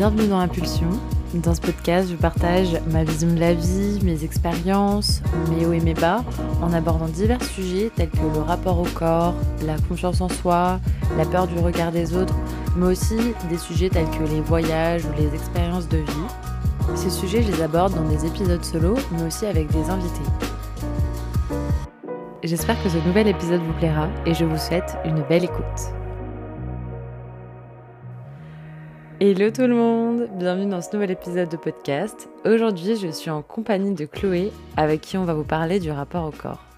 Bienvenue dans Impulsion. Dans ce podcast, je partage ma vision de la vie, mes expériences, mes hauts et mes bas, en abordant divers sujets tels que le rapport au corps, la confiance en soi, la peur du regard des autres, mais aussi des sujets tels que les voyages ou les expériences de vie. Ces sujets, je les aborde dans des épisodes solo, mais aussi avec des invités. J'espère que ce nouvel épisode vous plaira et je vous souhaite une belle écoute. Hello tout le monde, bienvenue dans ce nouvel épisode de podcast. Aujourd'hui je suis en compagnie de Chloé avec qui on va vous parler du rapport au corps.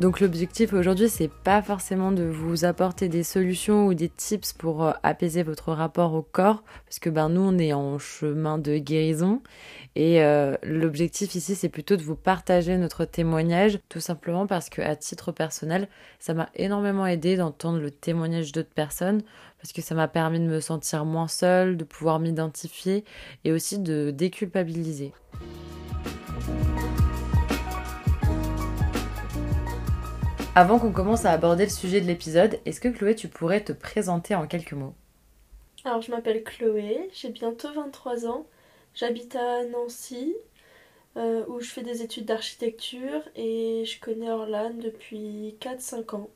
Donc l'objectif aujourd'hui c'est pas forcément de vous apporter des solutions ou des tips pour euh, apaiser votre rapport au corps parce que ben nous on est en chemin de guérison et euh, l'objectif ici, c'est plutôt de vous partager notre témoignage, tout simplement parce que à titre personnel, ça m'a énormément aidé d'entendre le témoignage d'autres personnes, parce que ça m'a permis de me sentir moins seule, de pouvoir m'identifier et aussi de déculpabiliser. Avant qu'on commence à aborder le sujet de l'épisode, est-ce que Chloé, tu pourrais te présenter en quelques mots? Alors, je m'appelle Chloé, j'ai bientôt 23 ans. J'habite à Nancy, euh, où je fais des études d'architecture et je connais Orlan depuis 4-5 ans.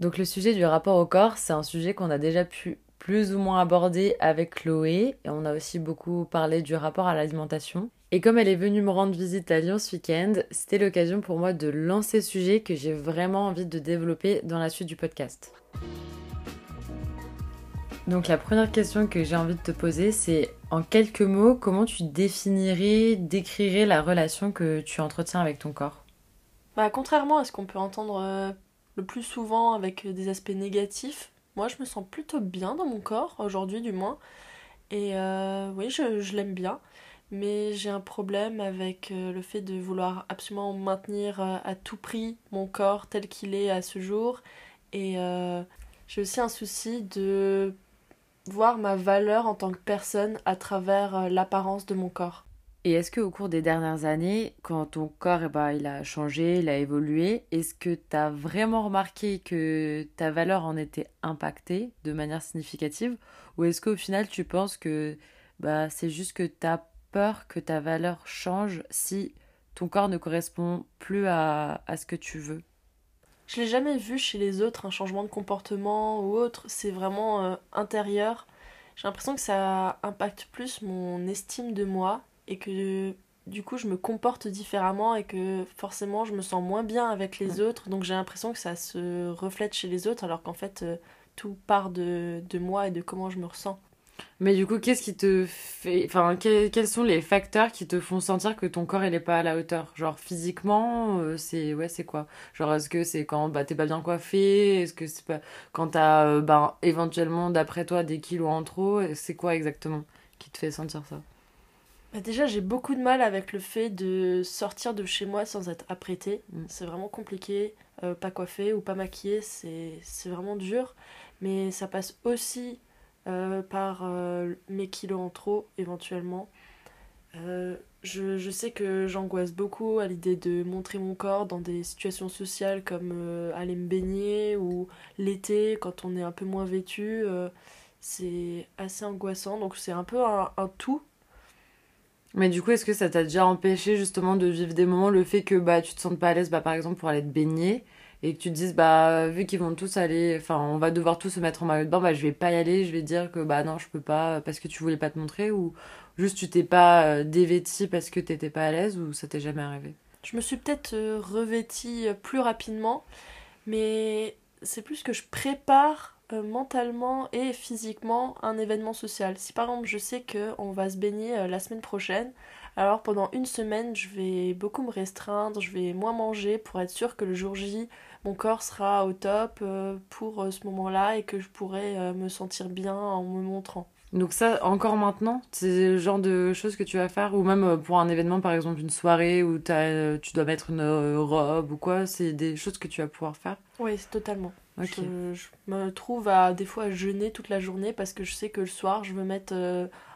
Donc le sujet du rapport au corps, c'est un sujet qu'on a déjà pu plus ou moins aborder avec Chloé et on a aussi beaucoup parlé du rapport à l'alimentation. Et comme elle est venue me rendre visite à Lyon ce week-end, c'était l'occasion pour moi de lancer ce sujet que j'ai vraiment envie de développer dans la suite du podcast. Donc la première question que j'ai envie de te poser, c'est en quelques mots, comment tu définirais, décrirais la relation que tu entretiens avec ton corps? Bah, Contrairement à ce qu'on peut entendre euh, le plus souvent avec des aspects négatifs, moi je me sens plutôt bien dans mon corps, aujourd'hui du moins. Et euh, oui, je, l'aime bien, mais j'ai un problème avec euh, le fait de vouloir absolument maintenir à tout prix mon corps tel qu'il est à ce jour. Et j'ai aussi un souci de voir ma valeur en tant que personne à travers euh, l'apparence de mon corps. Et est-ce que au cours des dernières années, quand ton corps eh ben, il a changé, il a évolué, est-ce que tu as vraiment remarqué que ta valeur en était impactée de manière significative? Ou est-ce qu'au final tu penses que bah, c'est juste que tu as peur que ta valeur change si ton corps ne correspond plus à, à ce que tu veux je l'ai jamais vu chez les autres, un changement de comportement ou autre. C'est vraiment euh, intérieur. J'ai l'impression que ça impacte plus mon estime de moi et que du coup je me comporte différemment et que forcément je me sens moins bien avec les autres. Donc j'ai l'impression que ça se reflète chez les autres alors qu'en fait euh, tout part de, de moi et de comment je me ressens. Mais du coup, qu'est-ce qui te fait. Enfin, quels sont les facteurs qui te font sentir que ton corps, il est pas à la hauteur? Genre, physiquement, euh, c'est. Ouais, c'est quoi? Genre, est-ce que c'est quand bah, t'es pas bien coiffé? Est-ce que c'est pas. Quand t'as, euh, bah, éventuellement, d'après toi, des kilos en trop C'est quoi exactement qui te fait sentir ça? Bah déjà, j'ai beaucoup de mal avec le fait de sortir de chez moi sans être apprêtée. Mm. C'est vraiment compliqué. Euh, pas coiffé ou pas maquillé, c'est vraiment dur. Mais ça passe aussi euh, par euh, mes kilos en trop éventuellement. Euh, je, je, sais que j'angoisse beaucoup à l'idée de montrer mon corps dans des situations sociales comme aller me baigner ou l'été quand on est un peu moins vêtu. c'est assez angoissant, donc c'est un peu un, tout. Mais du coup, est-ce que ça t'a déjà empêché justement de vivre des moments, le fait que bah, tu te sentes pas à l'aise bah, par exemple pour aller te baigner et que tu te dises bah vu qu'ils vont tous aller enfin on va devoir tous se mettre en maillot de bain bah je vais pas y aller je vais dire que bah non je peux pas parce que tu voulais pas te montrer ou juste tu t'es pas euh, dévêtie parce que t'étais pas à l'aise ou ça t'est jamais arrivé? Je me suis peut-être euh, revêtie euh, plus rapidement mais c'est plus que je prépare mentalement et physiquement un événement social. Si par exemple je sais que on va se baigner la semaine prochaine alors pendant une semaine je vais beaucoup me restreindre je vais moins manger pour être sûr que le jour J mon corps sera au top euh, pour euh, ce moment-là et que je pourrai euh, me sentir bien en me montrant. Donc ça, encore maintenant, c'est le genre de choses que tu vas faire, ou même pour un événement, par exemple une soirée où as, tu dois mettre une robe ou quoi, c'est des choses que tu vas pouvoir faire? Oui, totalement. Je, me trouve à des fois à jeûner toute la journée parce que je sais que le soir, je veux mettre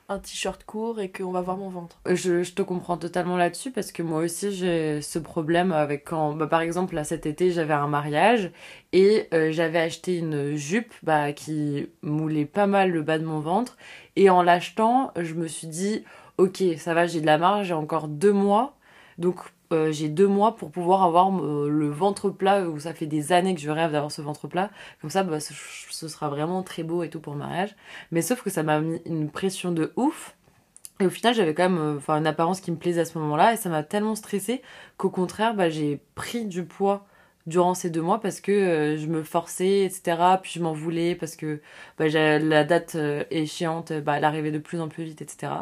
un t-shirt court et qu'on va voir mon ventre. Je, te comprends totalement là-dessus parce que moi aussi j'ai ce problème avec quand, bah, par exemple, là cet été j'avais un mariage et euh, j'avais acheté une jupe bah, qui moulait pas mal le bas de mon ventre et en l'achetant, je me suis dit, ok, ça va, j'ai de la marge, j'ai encore deux mois. Donc euh, j'ai deux mois pour pouvoir avoir euh, le ventre plat, où ça fait des années que je rêve d'avoir ce ventre plat. Comme ça, bah, ce, sera vraiment très beau et tout pour le mariage. Mais sauf que ça m'a mis une pression de ouf. Et au final, j'avais quand même euh, une apparence qui me plaisait à ce moment-là. Et ça m'a tellement stressée qu'au contraire, bah, j'ai pris du poids durant ces deux mois parce que je me forçais, etc. Puis je m'en voulais parce que bah, la date échéante, bah, elle arrivait de plus en plus vite, etc.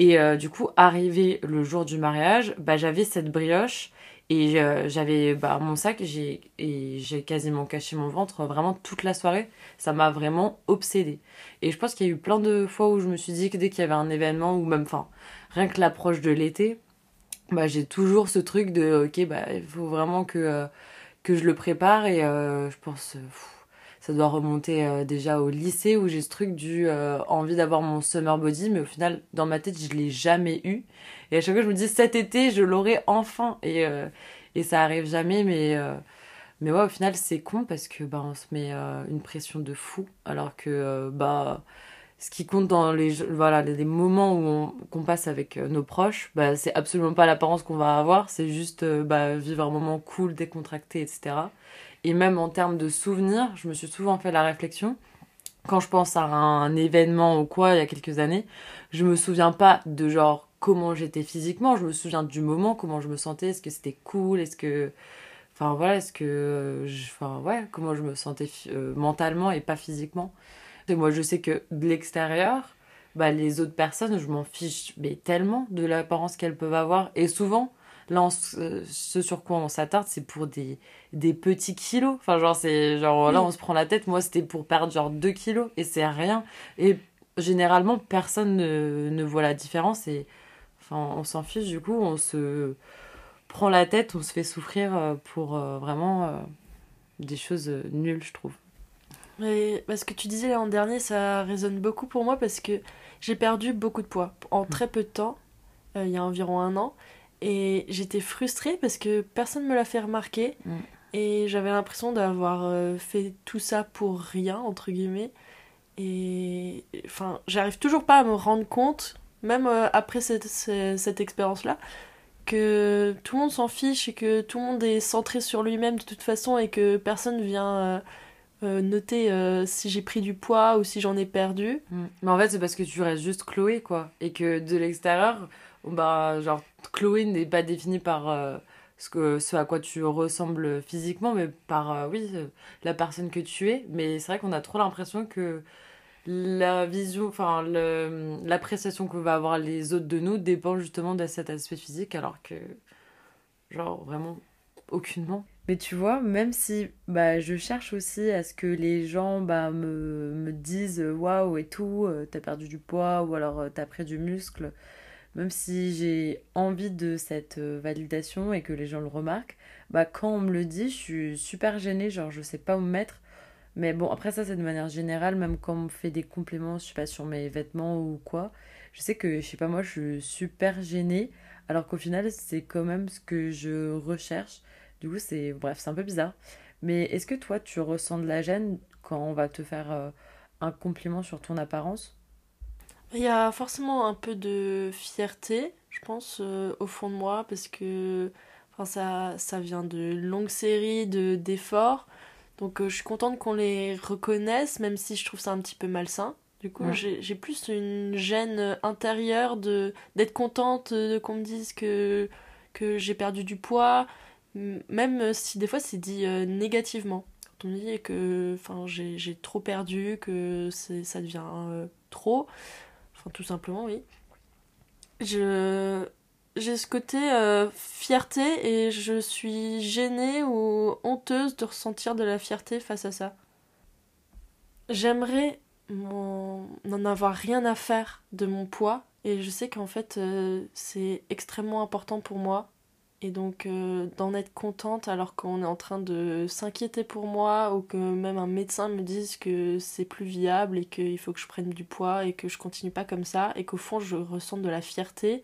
Et euh, du coup, arrivé le jour du mariage, bah, j'avais cette brioche et euh, j'avais bah, mon sac et j'ai quasiment caché mon ventre vraiment toute la soirée. Ça m'a vraiment obsédée. Et je pense qu'il y a eu plein de fois où je me suis dit que dès qu'il y avait un événement ou même, enfin, rien que l'approche de l'été, bah, j'ai toujours ce truc de, ok, bah, il faut vraiment que, euh, que je le prépare et je pense ça doit remonter euh, déjà au lycée où j'ai ce truc du euh, envie d'avoir mon summer body, mais au final, dans ma tête, je l'ai jamais eu. Et à chaque fois, je me dis, cet été, je l'aurai enfin. Et, euh, et ça arrive jamais, mais, mais ouais, au final, c'est con parce que bah, on se met une pression de fou, alors que bah, ce qui compte dans les, voilà, les moments où qu'on passe avec nos proches, bah, c'est absolument pas l'apparence qu'on va avoir, c'est juste bah, vivre un moment cool, décontracté, etc. Et même en termes de souvenirs, je me suis souvent fait la réflexion. Quand je pense à un événement ou quoi il y a quelques années, je me souviens pas de genre comment j'étais physiquement, je me souviens du moment, comment je me sentais, est-ce que c'était cool, est-ce que. Enfin voilà, est-ce que. Enfin ouais, comment je me sentais euh, mentalement et pas physiquement. Et moi je sais que de l'extérieur, bah, les autres personnes, je m'en fiche mais tellement de l'apparence qu'elles peuvent avoir. Et souvent, Là, ce sur quoi on s'attarde, c'est pour des, des petits kilos. Enfin, genre, c'est genre là, on se prend la tête. Moi, c'était pour perdre genre 2 kilos et c'est rien. Et généralement, personne ne, ne voit la différence et enfin, on s'en fiche. Du coup, on se prend la tête, on se fait souffrir euh, pour euh, vraiment euh, des choses nulles, je trouve. Mais ce que tu disais l'an dernier, ça résonne beaucoup pour moi parce que j'ai perdu beaucoup de poids en mmh. très peu de temps, il y a environ un an. Et j'étais frustrée parce que personne ne me l'a fait remarquer. Mm. Et j'avais l'impression d'avoir euh, fait tout ça pour rien, entre guillemets. Et enfin, j'arrive toujours pas à me rendre compte, même euh, après cette, cette, expérience-là, que tout le monde s'en fiche et que tout le monde est centré sur lui-même de toute façon et que personne vient euh, noter si j'ai pris du poids ou si j'en ai perdu. Mm. Mais en fait, c'est parce que tu restes juste Chloé, quoi. Et que de l'extérieur, bah, genre, Chloé n'est pas définie par euh, ce, que, ce à quoi tu ressembles physiquement, mais par, euh, oui, euh, la personne que tu es. Mais c'est vrai qu'on a trop l'impression que la vision, enfin, l'appréciation que va avoir les autres de nous dépend justement de cet aspect physique, alors que, genre, vraiment, aucunement. Mais tu vois, même si bah, je cherche aussi à ce que les gens bah, me, me disent waouh et tout, t'as perdu du poids ou alors t'as pris du muscle, même si j'ai envie de cette euh, validation et que les gens le remarquent, bah quand on me le dit, je suis super gênée, genre je sais pas où me mettre. Mais bon, après ça, c'est de manière générale, même quand on me fait des compléments, je sais pas, sur mes vêtements ou quoi, je sais que, je sais pas, moi, je suis super gênée, alors qu'au final, c'est quand même ce que je recherche. Du coup, c'est, bref, c'est un peu bizarre. Mais est-ce que toi, tu ressens de la gêne quand on va te faire euh, un compliment sur ton apparence? Il y a forcément un peu de fierté, je pense, euh, au fond de moi, parce que enfin, ça, ça vient de longues séries de, d'efforts. Donc euh, je suis contente qu'on les reconnaisse, même si je trouve ça un petit peu malsain. Du coup, j'ai, j'ai plus une gêne intérieure de, d'être contente de, qu'on me dise que, que j'ai perdu du poids, même si des fois c'est dit euh, négativement. Quand on me dit que j'ai, j'ai trop perdu, que c'est, ça devient trop, Enfin, tout simplement, oui. Je j'ai ce côté euh, fierté et je suis gênée ou honteuse de ressentir de la fierté face à ça. J'aimerais n'en avoir rien à faire de mon poids et je sais qu'en fait euh, c'est extrêmement important pour moi Et donc euh, d'en être contente alors qu'on est en train de s'inquiéter pour moi ou que même un médecin me dise que c'est plus viable et qu'il faut que je prenne du poids et que je continue pas comme ça et qu'au fond je ressens de la fierté,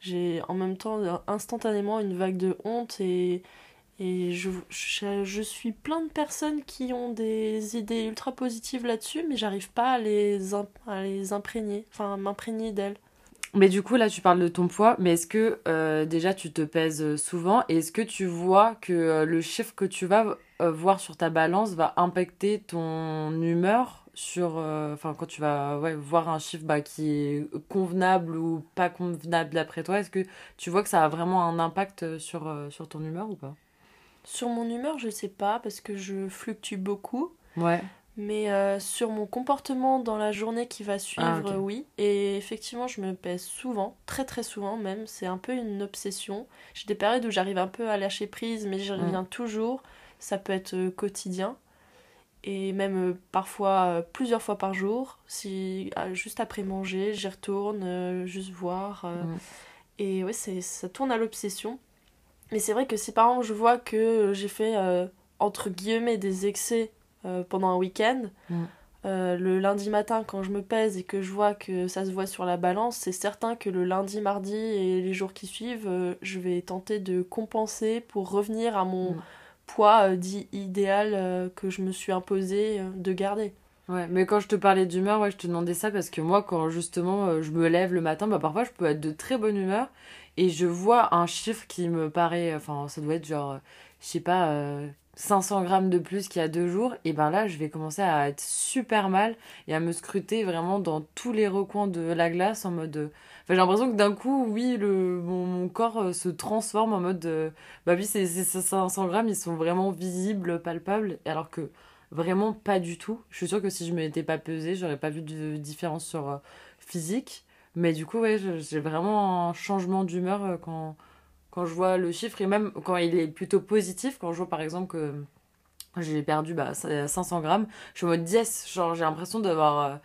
j'ai en même temps instantanément une vague de honte et, et je, je, suis plein de personnes qui ont des idées ultra positives là-dessus mais j'arrive pas à les, à les imprégner, enfin à m'imprégner d'elles. Mais du coup, là, tu parles de ton poids, mais est-ce que euh, déjà tu te pèses souvent? Et est-ce que tu vois que euh, le chiffre que tu vas euh, voir sur ta balance va impacter ton humeur sur. Enfin, quand tu vas voir un chiffre bah, qui est convenable ou pas convenable d'après toi, est-ce que tu vois que ça a vraiment un impact sur, sur ton humeur ou pas? Sur mon humeur, je sais pas parce que je fluctue beaucoup. Ouais. Mais euh, sur mon comportement dans la journée qui va suivre, ah, oui. Et effectivement, je me pèse souvent, très très souvent même. C'est un peu une obsession. J'ai des périodes où j'arrive un peu à lâcher prise, mais j'y reviens toujours. Ça peut être euh, quotidien. Et même euh, parfois plusieurs fois par jour. Si juste après manger, j'y retourne, juste voir. Et ouais, ça tourne à l'obsession. Mais c'est vrai que si par exemple je vois que j'ai fait entre guillemets des excès euh, pendant un week-end. Mm. Euh, le lundi matin, quand je me pèse et que je vois que ça se voit sur la balance, c'est certain que le lundi, mardi et les jours qui suivent, euh, je vais tenter de compenser pour revenir à mon mm. poids dit idéal que je me suis imposé de garder. Ouais, mais quand je te parlais d'humeur, ouais, je te demandais ça parce que moi, quand justement je me lève le matin, bah parfois je peux être de très bonne humeur et je vois un chiffre qui me paraît, enfin, ça doit être genre, je sais pas, 500 grammes de plus qu'il y a deux jours, et ben là, je vais commencer à être super mal et à me scruter vraiment dans tous les recoins de la glace en mode. Euh, enfin, j'ai l'impression que d'un coup, oui, le, mon, corps euh, se transforme en mode. Euh, bah oui, ces, ces 500 grammes, ils sont vraiment visibles, palpables, alors que vraiment pas du tout. Je suis sûre que si je m'étais pas pesée, j'aurais pas vu de différence sur physique. Mais du coup, ouais, j'ai vraiment un changement d'humeur quand quand je vois le chiffre et même quand il est plutôt positif, quand je vois par exemple que j'ai perdu bah, 500 grammes, je suis en mode yes, genre j'ai l'impression d'avoir euh,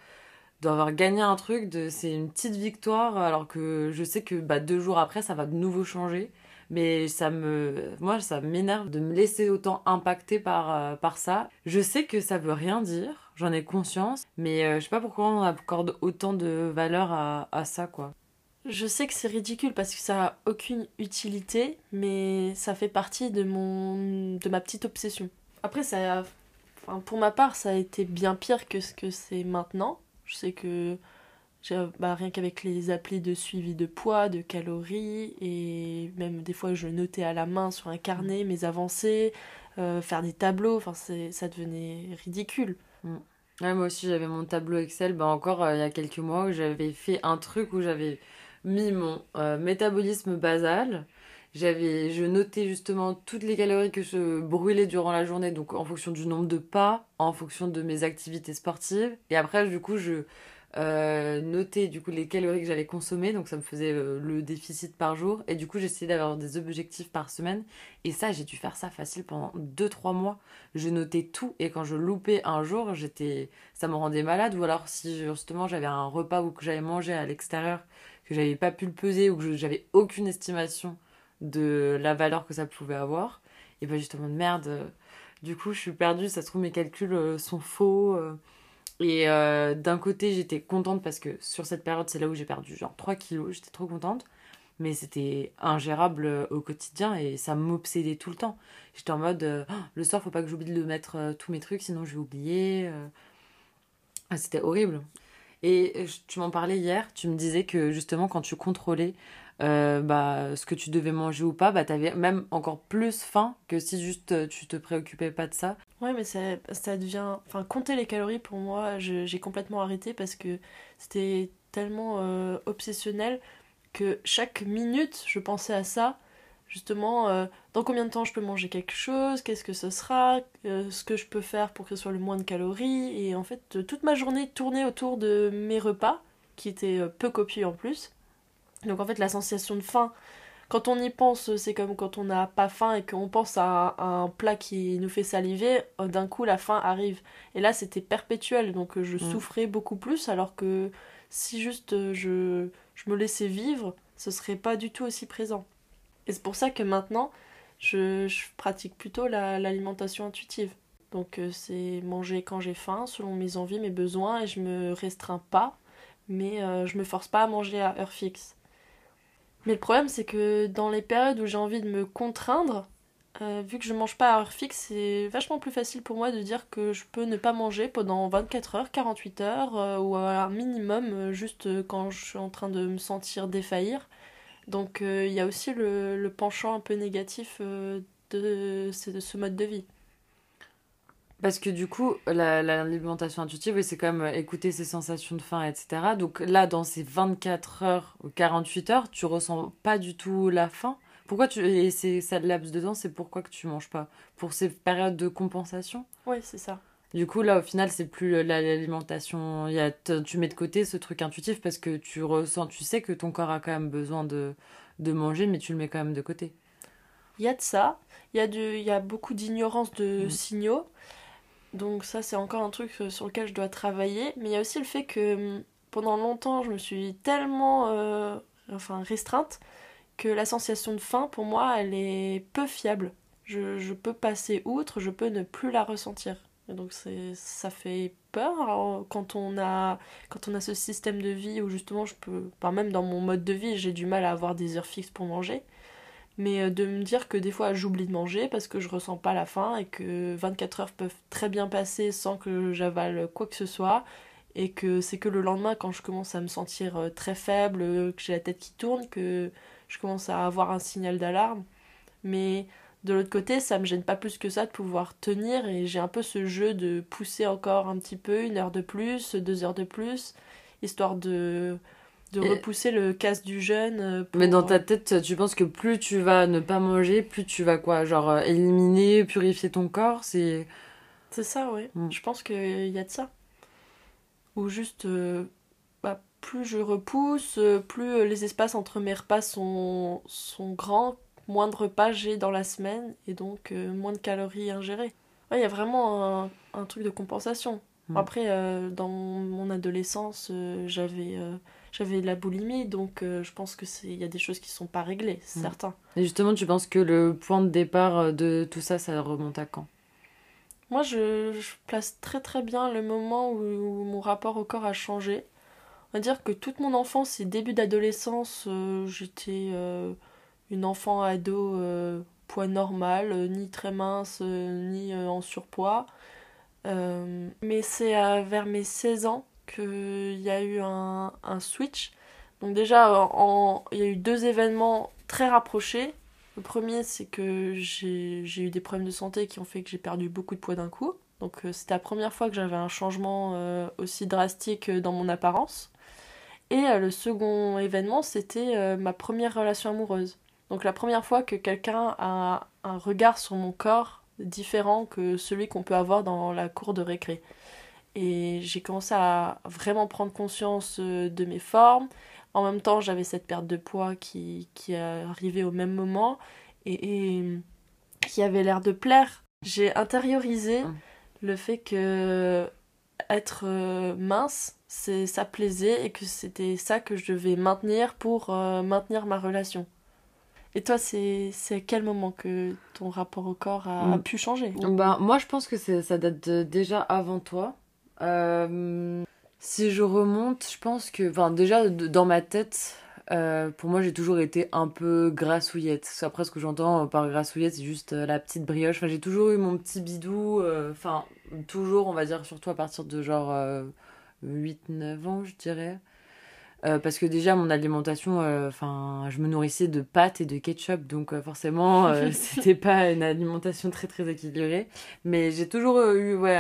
d'avoir gagné un truc, c'est une petite victoire, alors que je sais que bah, deux jours après ça va de nouveau changer. Mais ça me, moi, ça m'énerve de me laisser autant impacter par, euh, par ça. Je sais que ça veut rien dire, j'en ai conscience, mais euh, je sais pas pourquoi on accorde autant de valeur à, à ça, quoi. Je sais que c'est ridicule parce que ça a aucune utilité, mais ça fait partie de mon de ma petite obsession. Après ça enfin, pour ma part, ça a été bien pire que ce que c'est maintenant. Je sais que bah, rien qu'avec les applis de suivi de poids, de calories, et même des fois je notais à la main sur un carnet mes avancées, euh, faire des tableaux, enfin ça devenait ridicule. Mm. moi aussi j'avais mon tableau Excel, bah encore euh, il y a quelques mois où j'avais fait un truc où j'avais mis mon euh, métabolisme basal. J'avais, je notais justement toutes les calories que je brûlais durant la journée, donc en fonction du nombre de pas, en fonction de mes activités sportives. Et après, du coup, je euh, notais du coup les calories que j'allais consommer, donc ça me faisait euh, le déficit par jour. Et du coup, j'essayais d'avoir des objectifs par semaine. Et ça, j'ai dû faire ça facile pendant 2-3 mois. Je notais tout, et quand je loupais un jour, j'étais, ça me rendait malade. Ou alors si justement j'avais un repas ou que j'avais mangé à l'extérieur que j'avais pas pu le peser ou que j'avais aucune estimation de la valeur que ça pouvait avoir, et ben justement de merde, euh, du coup je suis perdue, ça se trouve mes calculs euh, sont faux. Euh. et d'un côté j'étais contente parce que sur cette période c'est là où j'ai perdu genre 3 kilos, j'étais trop contente, mais c'était ingérable au quotidien et ça m'obsédait tout le temps. J'étais en mode oh, le soir faut pas que j'oublie de mettre tous mes trucs sinon je vais oublier. Ah, c'était horrible. Et euh, tu m'en parlais hier, tu me disais que justement quand tu contrôlais euh, bah, ce que tu devais manger ou pas, bah, tu même encore plus faim que si juste euh, tu te préoccupais pas de ça. Ouais, mais ça, ça devient. Enfin, compter les calories pour moi, j'ai complètement arrêté parce que c'était tellement obsessionnel que chaque minute je pensais à ça justement euh, dans combien de temps je peux manger quelque chose, qu'est-ce que ce sera, euh, ce que je peux faire pour que ce soit le moins de calories. Et en fait, euh, toute ma journée tournait autour de mes repas, qui étaient peu copieux en plus. Donc en fait, la sensation de faim, quand on y pense, c'est comme quand on n'a pas faim et qu'on pense à un, plat qui nous fait saliver, d'un coup la faim arrive. Et là, c'était perpétuel, donc je mm. souffrais beaucoup plus, alors que si juste je, je me laissais vivre, ce serait pas du tout aussi présent. Et c'est pour ça que maintenant, je, pratique plutôt l'alimentation intuitive. Donc euh, c'est manger quand j'ai faim, selon mes envies, mes besoins, et je me restreins pas, mais euh, je me force pas à manger à heure fixe. Mais le problème c'est que dans les périodes où j'ai envie de me contraindre, euh, vu que je mange pas à heure fixe, c'est vachement plus facile pour moi de dire que je peux ne pas manger pendant 24 heures, 48 heures, ou à un minimum juste quand je suis en train de me sentir défaillir. Donc il y a aussi le, penchant un peu négatif de, de ce mode de vie. Parce que du coup, l'alimentation intuitive, c'est même euh, écouter ses sensations de faim, etc. Donc là, dans ces 24 heures ou 48 heures, tu ressens pas du tout la faim. Pourquoi tu. Et c'est ça laps dedans, c'est pourquoi que tu manges pas? Pour ces périodes de compensation? Oui, c'est ça. Du coup, là, au final, c'est plus l'alimentation. Tu mets de côté ce truc intuitif parce que tu ressens, tu sais que ton corps a quand même besoin de, de manger, mais tu le mets quand même de côté. Il y a de ça. Il y, a y a beaucoup d'ignorance de mmh. signaux. Donc ça, c'est encore un truc euh, sur lequel je dois travailler. Mais il y a aussi le fait que hum, pendant longtemps, je me suis tellement euh, enfin, restreinte que la sensation de faim, pour moi, elle est peu fiable. Je, peux passer outre, je peux ne plus la ressentir. Donc ça fait peur quand on a quand on a ce système de vie où justement je peux, même dans mon mode de vie, j'ai du mal à avoir des heures fixes pour manger mais euh, de me dire que des fois j'oublie de manger parce que je ressens pas la faim et que 24 heures peuvent très bien passer sans que j'avale quoi que ce soit et que c'est que le lendemain quand je commence à me sentir euh, très faible, que j'ai la tête qui tourne, que je commence à avoir un signal d'alarme. Mais de l'autre côté, ça me gêne pas plus que ça de pouvoir tenir et j'ai un peu ce jeu de pousser encore un petit peu, une heure de plus, deux heures de plus, histoire de de repousser le casse du jeûne. Euh, Mais dans ta tête, tu penses que plus tu vas ne pas manger, plus tu vas quoi? Genre euh, éliminer, purifier ton corps C'est. C'est ça, oui. Mm. Je pense qu'il y a de ça. Ou juste. Euh, bah, plus je repousse, plus les espaces entre mes repas sont, sont grands, moins de repas j'ai dans la semaine et donc moins de calories ingérées. Il y a vraiment un, un, truc de compensation. Mm. Après, dans mon adolescence, j'avais j'avais de la boulimie, donc euh, je pense que il y a des choses qui sont pas réglées, c'est mm. certain. Et justement, tu penses que le point de départ euh, de tout ça, ça remonte à quand? Moi, je, place très très bien le moment où, mon rapport au corps a changé. On va dire que toute mon enfance et début d'adolescence, euh, j'étais une enfant ado poids normal, ni très mince, ni en surpoids. mais c'est vers mes 16 ans qu'il y a eu un, switch. Donc déjà, il y a eu deux événements très rapprochés. Le premier, c'est que j'ai eu des problèmes de santé qui ont fait que j'ai perdu beaucoup de poids d'un coup. Donc euh, c'était la première fois que j'avais un changement euh, aussi drastique dans mon apparence. Et euh, le second événement, c'était ma première relation amoureuse. Donc la première fois que quelqu'un a un regard sur mon corps différent que celui qu'on peut avoir dans la cour de récré. Et j'ai commencé à vraiment prendre conscience euh, de mes formes. En même temps, j'avais cette perte de poids qui, qui arrivait au même moment et, qui avait l'air de plaire. J'ai intériorisé hum. le fait que être euh, mince, c'est ça plaisait et que c'était ça que je devais maintenir pour euh, maintenir ma relation. Et toi, c'est à quel moment que ton rapport au corps a, hum. pu changer? Bah, Moi, je pense que ça date déjà avant toi. Euh, si je remonte, je pense que, enfin, déjà dans ma tête, euh, pour moi, j'ai toujours été un peu grassouillette. Après, ce que j'entends par grassouillette, c'est juste euh, la petite brioche. Enfin, j'ai toujours eu mon petit bidou. Enfin, toujours, on va dire, surtout à partir de genre 8-9 ans, je dirais. Parce que déjà, mon alimentation, enfin, je me nourrissais de pâtes et de ketchup. Donc, forcément, c'était pas une alimentation très, très équilibrée. Mais j'ai toujours eu, ouais,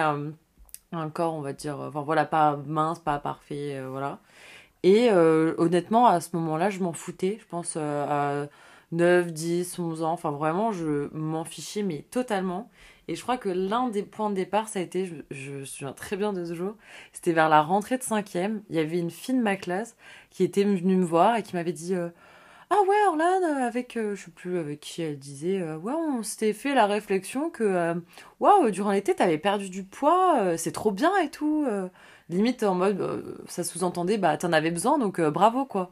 un corps, on va dire, enfin voilà, pas mince, pas parfait, euh, voilà. Et euh, honnêtement, à ce moment-là, je m'en foutais, je pense euh, à 9, 10, 11 ans, enfin vraiment, je m'en fichais, mais totalement. Et je crois que l'un des points de départ, ça a été, je, me souviens très bien de ce jour, c'était vers la rentrée de 5e, il y avait une fille de ma classe qui était venue me voir et qui m'avait dit ah ouais, Orlane, euh, avec, euh, je sais plus avec qui elle disait, euh, ouais, on s'était fait la réflexion que, waouh, durant l'été, t'avais perdu du poids, c'est trop bien et tout. limite en mode, ça sous-entendait, bah, t'en avais besoin, donc bravo, quoi.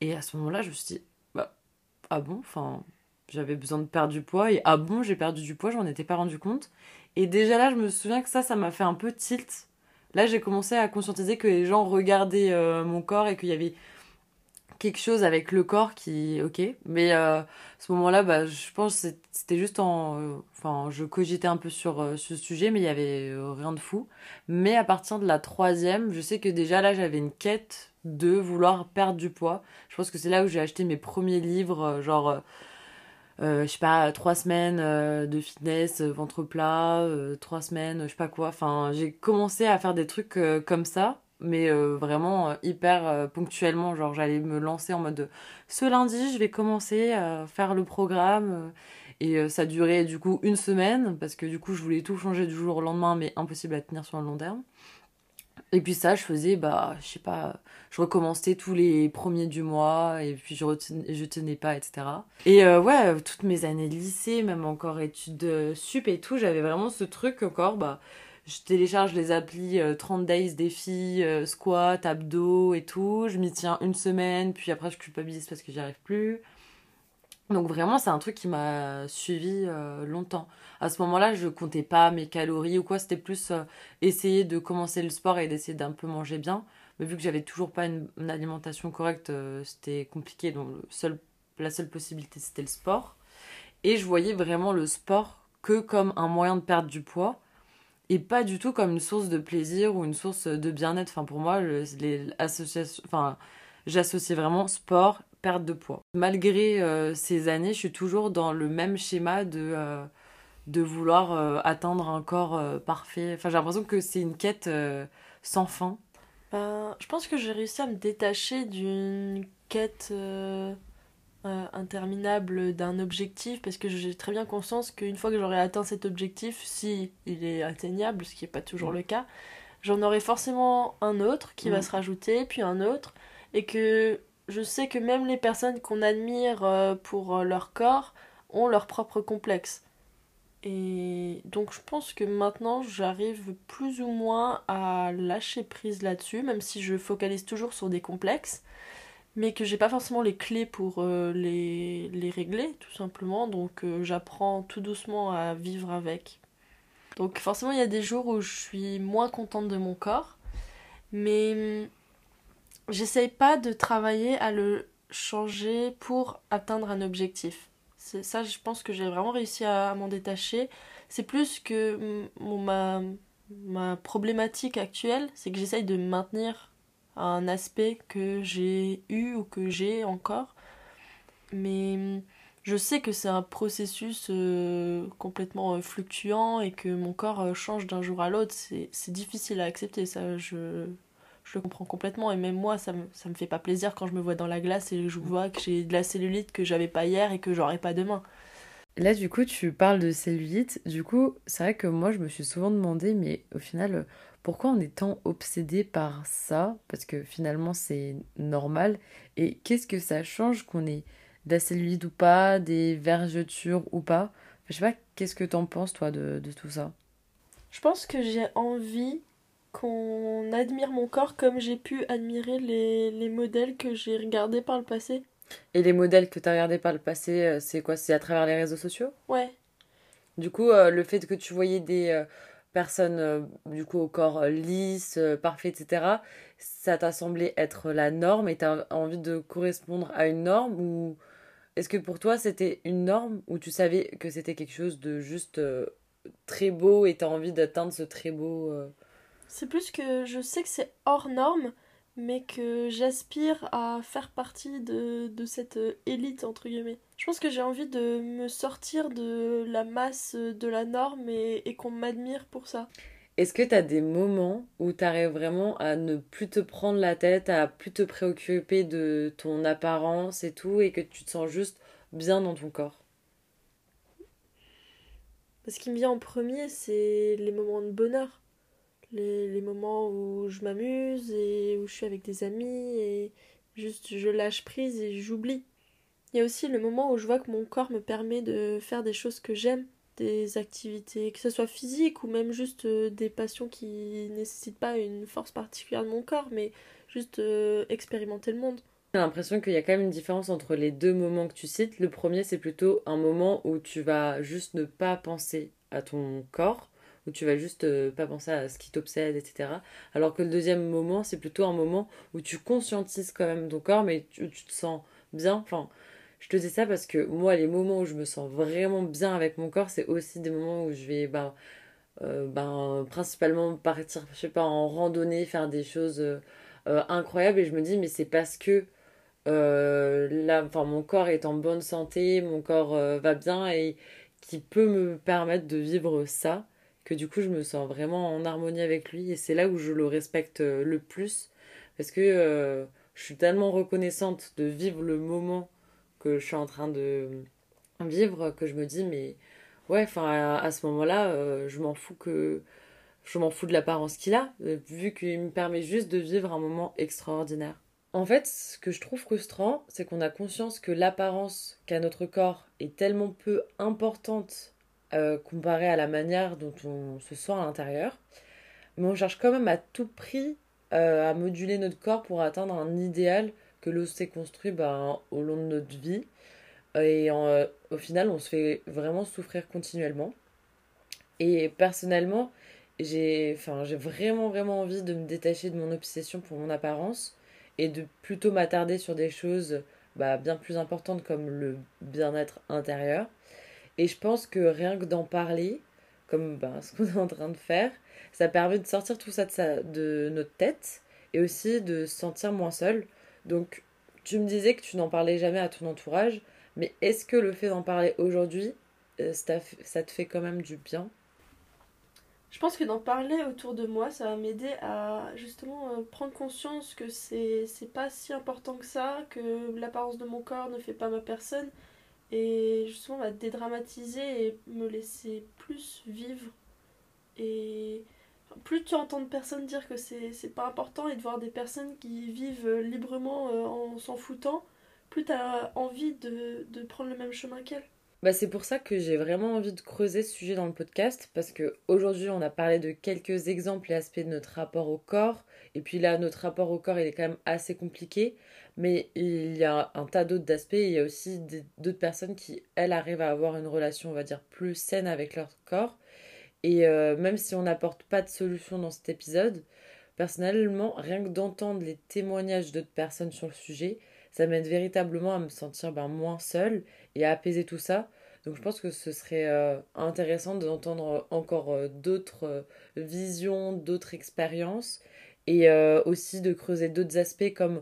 Et à ce moment-là, je me suis dit, bah, ah bon, enfin, j'avais besoin de perdre du poids. Et ah bon, j'ai perdu du poids, j'en étais pas rendu compte. Et déjà là, je me souviens que ça, ça m'a fait un peu tilt. Là, j'ai commencé à conscientiser que les gens regardaient euh, mon corps et qu'il y avait quelque chose avec le corps qui ok mais euh, à ce moment-là bah je pense que c'était juste en euh, enfin je cogitais un peu sur ce sujet mais il y avait rien de fou mais à partir de la troisième je sais que déjà là j'avais une quête de vouloir perdre du poids je pense que c'est là où j'ai acheté mes premiers livres genre je sais pas trois semaines de fitness ventre plat trois semaines je sais pas quoi enfin j'ai commencé à faire des trucs comme ça mais euh, vraiment euh, hyper euh, ponctuellement. Genre, j'allais me lancer en mode ce lundi, je vais commencer à faire le programme. et ça durait du coup une semaine, parce que du coup, je voulais tout changer du jour au lendemain, mais impossible à tenir sur le long terme. Et puis ça, je faisais, bah, je sais pas, je recommençais tous les premiers du mois, et puis je, retenais, je tenais pas, etc. Et ouais, toutes mes années de lycée, même encore études sup et tout, j'avais vraiment ce truc encore, bah, je télécharge les applis 30 euh, days défi, euh, squat, abdos et tout. Je m'y tiens une semaine, puis après je culpabilise parce que j'y arrive plus. Donc vraiment, c'est un truc qui m'a suivi euh, longtemps. À ce moment-là, je comptais pas mes calories ou quoi. C'était plus essayer de commencer le sport et d'essayer d'un peu manger bien. Mais vu que j'avais toujours pas une, alimentation correcte, c'était compliqué. Donc la seule possibilité, c'était le sport. Et je voyais vraiment le sport que comme un moyen de perdre du poids et pas du tout comme une source de plaisir ou une source de bien-être. Enfin, pour moi, j'associe vraiment sport, perte de poids. Malgré euh, ces années, je suis toujours dans le même schéma de, euh, de vouloir euh, atteindre un corps parfait. Enfin, j'ai l'impression que c'est une quête sans fin. Ben, je pense que j'ai réussi à me détacher d'une quête interminable d'un objectif parce que j'ai très bien conscience qu'une fois que j'aurai atteint cet objectif, si il est atteignable, ce qui n'est pas toujours le cas, j'en aurai forcément un autre qui va mm. se rajouter, puis un autre, et que je sais que même les personnes qu'on admire euh, pour euh, leur corps ont leur propre complexe. Et donc je pense que maintenant j'arrive plus ou moins à lâcher prise là-dessus, même si je focalise toujours sur des complexes mais que j'ai pas forcément les clés pour euh, les, les, régler, tout simplement. Donc j'apprends tout doucement à vivre avec. Donc forcément, il y a des jours où je suis moins contente de mon corps, mais hum, j'essaye pas de travailler à le changer pour atteindre un objectif. C'est ça, je pense que j'ai vraiment réussi à, m'en détacher. C'est plus que ma, ma problématique actuelle, c'est que j'essaye de maintenir un aspect que j'ai eu ou que j'ai encore. Mais je sais que c'est un processus euh, complètement euh, fluctuant et que mon corps euh, change d'un jour à l'autre. C'est difficile à accepter, ça je le comprends complètement. Et même moi, ça me, ça me fait pas plaisir quand je me vois dans la glace et je vois que j'ai de la cellulite que j'avais pas hier et que j'aurai pas demain. Là, du coup, tu parles de cellulite. Du coup, c'est vrai que moi, je me suis souvent demandé, mais au final, pourquoi on est tant obsédé par ça? Parce que finalement c'est normal. Et qu'est-ce que ça change qu'on ait d'acellulite ou pas, des vergetures ou pas? Je sais pas, qu'est-ce que t'en penses toi de, tout ça? Je pense que j'ai envie qu'on admire mon corps comme j'ai pu admirer les, modèles que j'ai regardés par le passé. Et les modèles que tu as regardés par le passé, euh, c'est quoi? C'est à travers les réseaux sociaux? Ouais. Du coup, euh, le fait que tu voyais des, euh, personne euh, du coup au corps lisse, parfait, etc. Ça t'a semblé être la norme et t'as envie de correspondre à une norme ou est-ce que pour toi c'était une norme ou tu savais que c'était quelque chose de juste très beau et t'as envie d'atteindre ce très beau C'est plus que je sais que c'est hors norme mais que j'aspire à faire partie de, de cette élite entre guillemets. Je pense que j'ai envie de me sortir de la masse de la norme et, qu'on m'admire pour ça. Est-ce que tu as des moments où tu arrives vraiment à ne plus te prendre la tête, à plus te préoccuper de ton apparence et tout, et que tu te sens juste bien dans ton corps? Ce qui me vient en premier, c'est les moments de bonheur. Les, les moments où je m'amuse et où je suis avec des amis et juste je lâche prise et j'oublie. Il y a aussi le moment où je vois que mon corps me permet de faire des choses que j'aime, des activités, que ce soit physiques ou même juste euh, des passions qui nécessitent pas une force particulière de mon corps, mais juste euh, expérimenter le monde. J'ai l'impression qu'il y a quand même une différence entre les deux moments que tu cites. Le premier, c'est plutôt un moment où tu vas juste ne pas penser à ton corps, où tu vas juste euh, pas penser à ce qui t'obsède, etc. Alors que le deuxième moment, c'est plutôt un moment où tu conscientises quand même ton corps, mais tu, tu te sens bien. Enfin, je te dis ça parce que moi, les moments où je me sens vraiment bien avec mon corps, c'est aussi des moments où je vais, bah, euh, ben, principalement partir, je sais pas, en randonnée, faire des choses euh, incroyables. Et je me dis, mais c'est parce que là, mon corps est en bonne santé, mon corps va bien et qui peut me permettre de vivre ça, que du coup, je me sens vraiment en harmonie avec lui. Et c'est là où je le respecte le plus. Parce que je suis tellement reconnaissante de vivre le moment que je suis en train de vivre que je me dis, mais ouais, enfin, à, ce moment-là, euh, je m'en fous que. Je m'en fous de l'apparence qu'il a, euh, vu qu'il me permet juste de vivre un moment extraordinaire. En fait, ce que je trouve frustrant, c'est qu'on a conscience que l'apparence qu'a notre corps est tellement peu importante euh, comparée à la manière dont on se sent à l'intérieur. Mais on cherche quand même à tout prix à moduler notre corps pour atteindre un idéal que l'on s'est construit ben, au long de notre vie. Et euh, au final, on se fait vraiment souffrir continuellement. Et personnellement, j'ai vraiment, vraiment envie de me détacher de mon obsession pour mon apparence et de plutôt m'attarder sur des choses bah, bien plus importantes comme le bien-être intérieur. Et je pense que rien que d'en parler, comme bah, ce qu'on est en train de faire, ça permet de sortir tout ça de, notre tête et aussi de se sentir moins seul. Donc, tu me disais que tu n'en parlais jamais à ton entourage. Mais est-ce que le fait d'en parler aujourd'hui, euh, ça, te fait quand même du bien? Je pense que d'en parler autour de moi, ça va m'aider à justement euh, prendre conscience que c'est pas si important que ça, que l'apparence de mon corps ne fait pas ma personne, et justement va dédramatiser et me laisser plus vivre. Et plus tu entends de personnes dire que c'est pas important et de voir des personnes qui vivent librement euh, en s'en foutant, plus tu as envie de, de, prendre le même chemin qu'elle. Bah c'est pour ça que j'ai vraiment envie de creuser ce sujet dans le podcast parce que aujourd'hui on a parlé de quelques exemples et aspects de notre rapport au corps. Et puis là notre rapport au corps il est quand même assez compliqué. Mais il y a un tas d'autres aspects il y a aussi d'autres personnes qui elles arrivent à avoir une relation on va dire plus saine avec leur corps. Et euh, même si on n'apporte pas de solution dans cet épisode personnellement rien que d'entendre les témoignages d'autres personnes sur le sujet ça m'aide véritablement à me sentir ben, moins seule et à apaiser tout ça. Donc je pense que ce serait euh, intéressant d'entendre encore euh, d'autres euh, visions, d'autres expériences et aussi de creuser d'autres aspects comme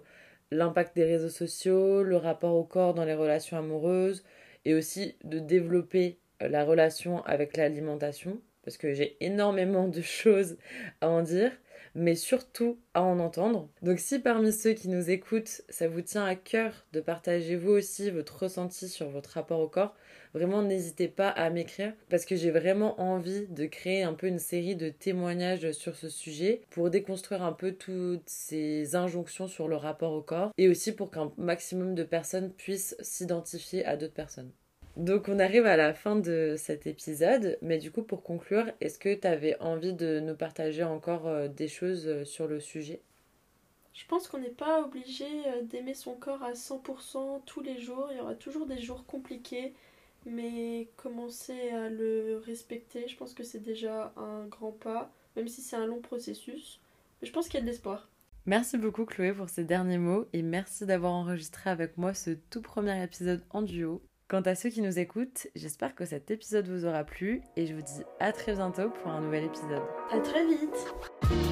l'impact des réseaux sociaux, le rapport au corps dans les relations amoureuses et aussi de développer la relation avec l'alimentation parce que j'ai énormément de choses à en dire mais surtout à en entendre. Donc si parmi ceux qui nous écoutent, ça vous tient à cœur de partager vous aussi votre ressenti sur votre rapport au corps, vraiment n'hésitez pas à m'écrire parce que j'ai vraiment envie de créer un peu une série de témoignages sur ce sujet pour déconstruire un peu toutes ces injonctions sur le rapport au corps et aussi pour qu'un maximum de personnes puissent s'identifier à d'autres personnes. Donc on arrive à la fin de cet épisode, mais du coup pour conclure, est-ce que tu avais envie de nous partager encore euh, des choses euh, sur le sujet? Je pense qu'on n'est pas obligé euh, d'aimer son corps à 100% tous les jours, il y aura toujours des jours compliqués, mais commencer à le respecter, je pense que c'est déjà un grand pas, même si c'est un long processus, mais je pense qu'il y a de l'espoir. Merci beaucoup Chloé pour ces derniers mots. Et merci d'avoir enregistré avec moi ce tout premier épisode en duo. Quant à ceux qui nous écoutent, j'espère que cet épisode vous aura plu et je vous dis à très bientôt pour un nouvel épisode. À très vite